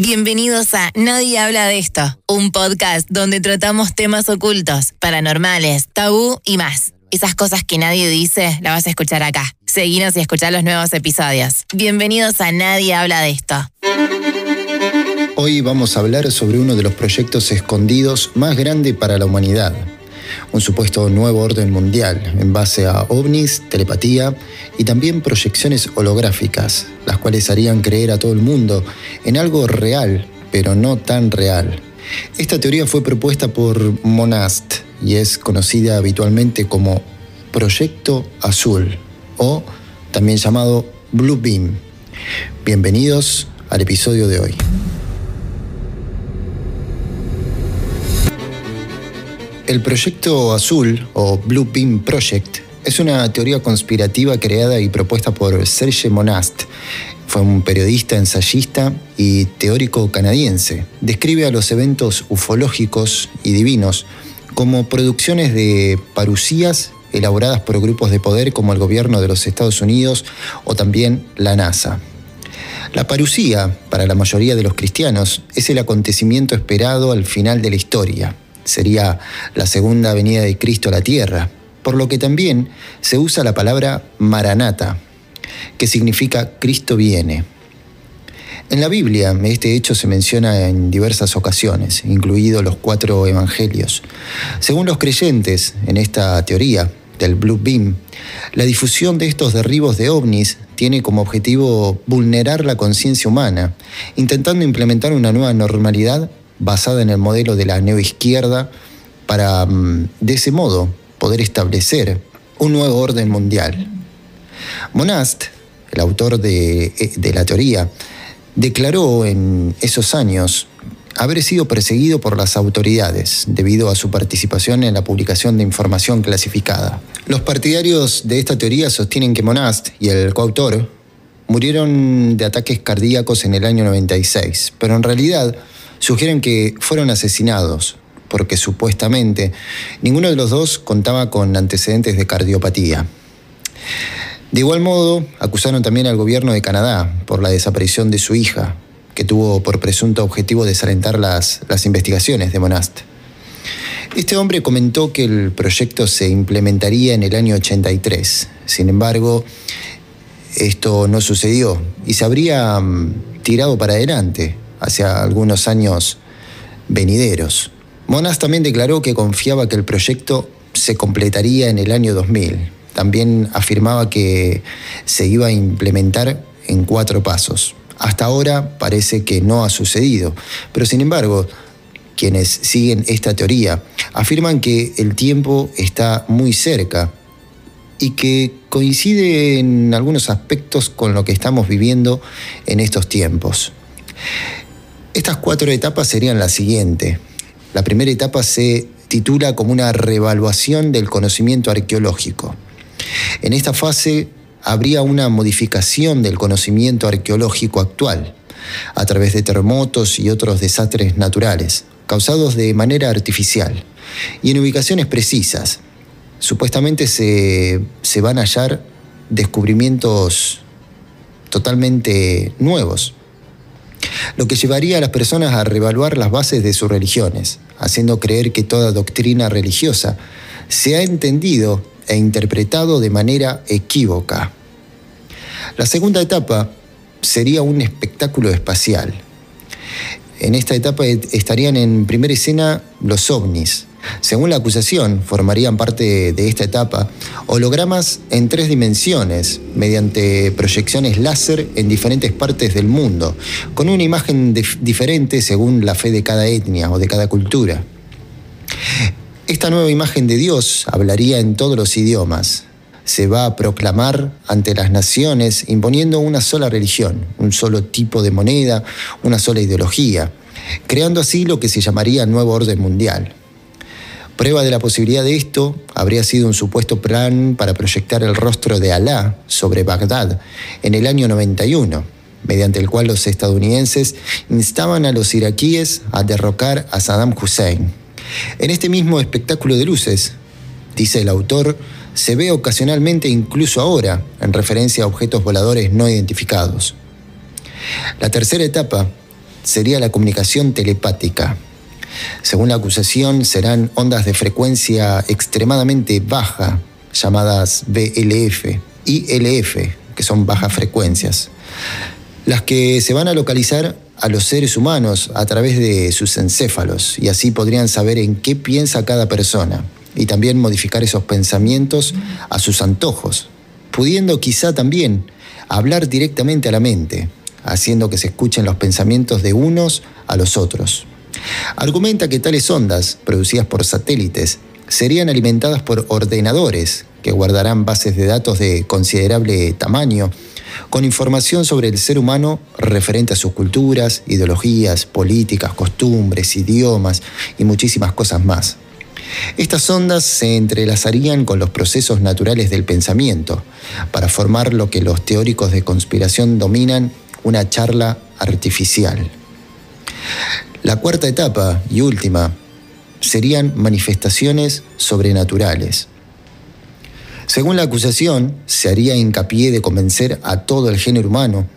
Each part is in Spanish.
Bienvenidos a Nadie habla de esto, un podcast donde tratamos temas ocultos, paranormales, tabú y más. Esas cosas que nadie dice, las vas a escuchar acá. Seguinos y escuchar los nuevos episodios. Bienvenidos a Nadie habla de esto. Hoy vamos a hablar sobre uno de los proyectos escondidos más grande para la humanidad, un supuesto nuevo orden mundial en base a ovnis, telepatía y también proyecciones holográficas, las cuales harían creer a todo el mundo en algo real, pero no tan real. Esta teoría fue propuesta por Monast y es conocida habitualmente como Proyecto Azul o también llamado Blue Beam. Bienvenidos al episodio de hoy. El proyecto azul o Blue Beam Project es una teoría conspirativa creada y propuesta por Serge Monast. Fue un periodista, ensayista y teórico canadiense. Describe a los eventos ufológicos y divinos como producciones de parucías elaboradas por grupos de poder como el gobierno de los Estados Unidos o también la NASA. La parucía, para la mayoría de los cristianos, es el acontecimiento esperado al final de la historia, sería la segunda venida de Cristo a la tierra, por lo que también se usa la palabra maranata, que significa Cristo viene. En la Biblia este hecho se menciona en diversas ocasiones, incluidos los cuatro evangelios. Según los creyentes en esta teoría del Blue Beam, la difusión de estos derribos de ovnis tiene como objetivo vulnerar la conciencia humana, intentando implementar una nueva normalidad basada en el modelo de la neoizquierda para, mm, de ese modo, poder establecer un nuevo orden mundial. Monast, el autor de, eh, de la teoría, declaró en esos años haber sido perseguido por las autoridades debido a su participación en la publicación de información clasificada. Los partidarios de esta teoría sostienen que Monast y el coautor murieron de ataques cardíacos en el año 96, pero en realidad sugieren que fueron asesinados porque supuestamente ninguno de los dos contaba con antecedentes de cardiopatía. De igual modo, acusaron también al gobierno de Canadá por la desaparición de su hija, que tuvo por presunto objetivo desalentar las, las investigaciones de Monast. Este hombre comentó que el proyecto se implementaría en el año 83. Sin embargo, esto no sucedió y se habría mm, tirado para adelante hacia algunos años venideros. Monas también declaró que confiaba que el proyecto se completaría en el año 2000. También afirmaba que se iba a implementar en cuatro pasos. Hasta ahora parece que no ha sucedido, pero sin embargo, quienes siguen esta teoría afirman que el tiempo está muy cerca y que coincide en algunos aspectos con lo que estamos viviendo en estos tiempos. Estas cuatro etapas serían las siguientes. La primera etapa se titula como una revaluación del conocimiento arqueológico. En esta fase habría una modificación del conocimiento arqueológico actual a través de terremotos y otros desastres naturales, causados de manera artificial y en ubicaciones precisas. Supuestamente se, se van a hallar descubrimientos totalmente nuevos, lo que llevaría a las personas a revaluar las bases de sus religiones, haciendo creer que toda doctrina religiosa se ha entendido e interpretado de manera equívoca. La segunda etapa sería un espectáculo espacial. En esta etapa estarían en primera escena los ovnis, según la acusación, formarían parte de esta etapa hologramas en tres dimensiones, mediante proyecciones láser en diferentes partes del mundo, con una imagen diferente según la fe de cada etnia o de cada cultura. Esta nueva imagen de Dios hablaría en todos los idiomas. Se va a proclamar ante las naciones imponiendo una sola religión, un solo tipo de moneda, una sola ideología, creando así lo que se llamaría nuevo orden mundial. Prueba de la posibilidad de esto habría sido un supuesto plan para proyectar el rostro de Alá sobre Bagdad en el año 91, mediante el cual los estadounidenses instaban a los iraquíes a derrocar a Saddam Hussein. En este mismo espectáculo de luces, dice el autor, se ve ocasionalmente incluso ahora en referencia a objetos voladores no identificados. La tercera etapa sería la comunicación telepática. Según la acusación, serán ondas de frecuencia extremadamente baja, llamadas BLF y LF, que son bajas frecuencias, las que se van a localizar a los seres humanos a través de sus encéfalos y así podrían saber en qué piensa cada persona y también modificar esos pensamientos a sus antojos, pudiendo quizá también hablar directamente a la mente, haciendo que se escuchen los pensamientos de unos a los otros. Argumenta que tales ondas, producidas por satélites, serían alimentadas por ordenadores que guardarán bases de datos de considerable tamaño, con información sobre el ser humano referente a sus culturas, ideologías, políticas, costumbres, idiomas y muchísimas cosas más. Estas ondas se entrelazarían con los procesos naturales del pensamiento para formar lo que los teóricos de conspiración dominan una charla artificial. La cuarta etapa y última serían manifestaciones sobrenaturales. Según la acusación, se haría hincapié de convencer a todo el género humano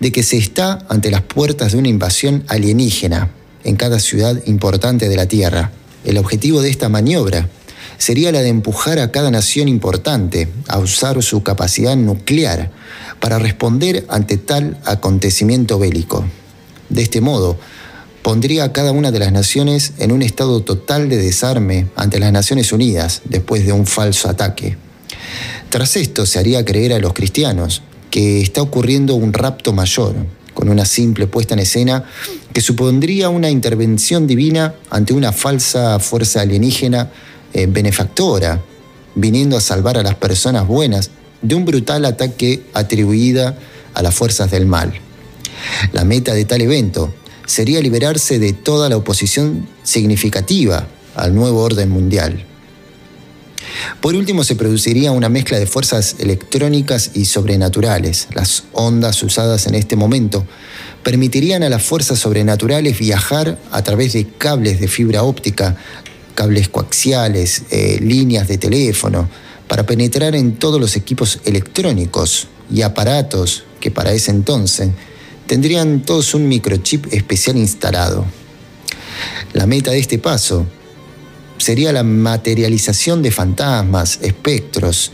de que se está ante las puertas de una invasión alienígena en cada ciudad importante de la Tierra. El objetivo de esta maniobra sería la de empujar a cada nación importante a usar su capacidad nuclear para responder ante tal acontecimiento bélico. De este modo, pondría a cada una de las naciones en un estado total de desarme ante las Naciones Unidas después de un falso ataque. Tras esto se haría creer a los cristianos que está ocurriendo un rapto mayor, con una simple puesta en escena que supondría una intervención divina ante una falsa fuerza alienígena eh, benefactora, viniendo a salvar a las personas buenas de un brutal ataque atribuida a las fuerzas del mal. La meta de tal evento sería liberarse de toda la oposición significativa al nuevo orden mundial. Por último, se produciría una mezcla de fuerzas electrónicas y sobrenaturales. Las ondas usadas en este momento permitirían a las fuerzas sobrenaturales viajar a través de cables de fibra óptica, cables coaxiales, eh, líneas de teléfono, para penetrar en todos los equipos electrónicos y aparatos que para ese entonces tendrían todos un microchip especial instalado. La meta de este paso sería la materialización de fantasmas, espectros,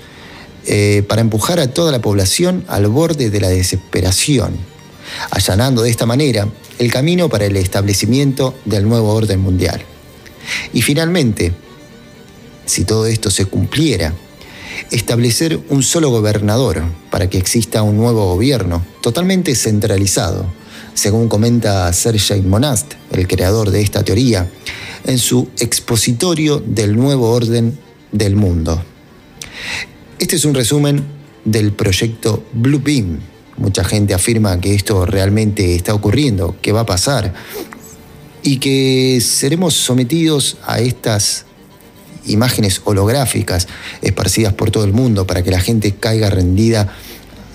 eh, para empujar a toda la población al borde de la desesperación, allanando de esta manera el camino para el establecimiento del nuevo orden mundial. Y finalmente, si todo esto se cumpliera, establecer un solo gobernador para que exista un nuevo gobierno totalmente centralizado, según comenta Sergei Monast, el creador de esta teoría, en su expositorio del nuevo orden del mundo. Este es un resumen del proyecto Blue Beam. Mucha gente afirma que esto realmente está ocurriendo, que va a pasar y que seremos sometidos a estas imágenes holográficas esparcidas por todo el mundo para que la gente caiga rendida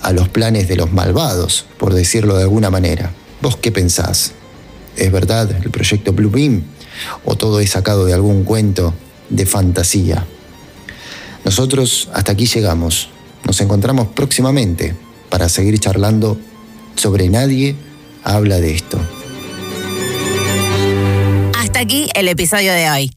a los planes de los malvados, por decirlo de alguna manera. ¿Vos qué pensás? ¿Es verdad el proyecto Blue Beam? ¿O todo es sacado de algún cuento de fantasía? Nosotros hasta aquí llegamos. Nos encontramos próximamente para seguir charlando sobre nadie habla de esto. Hasta aquí el episodio de hoy.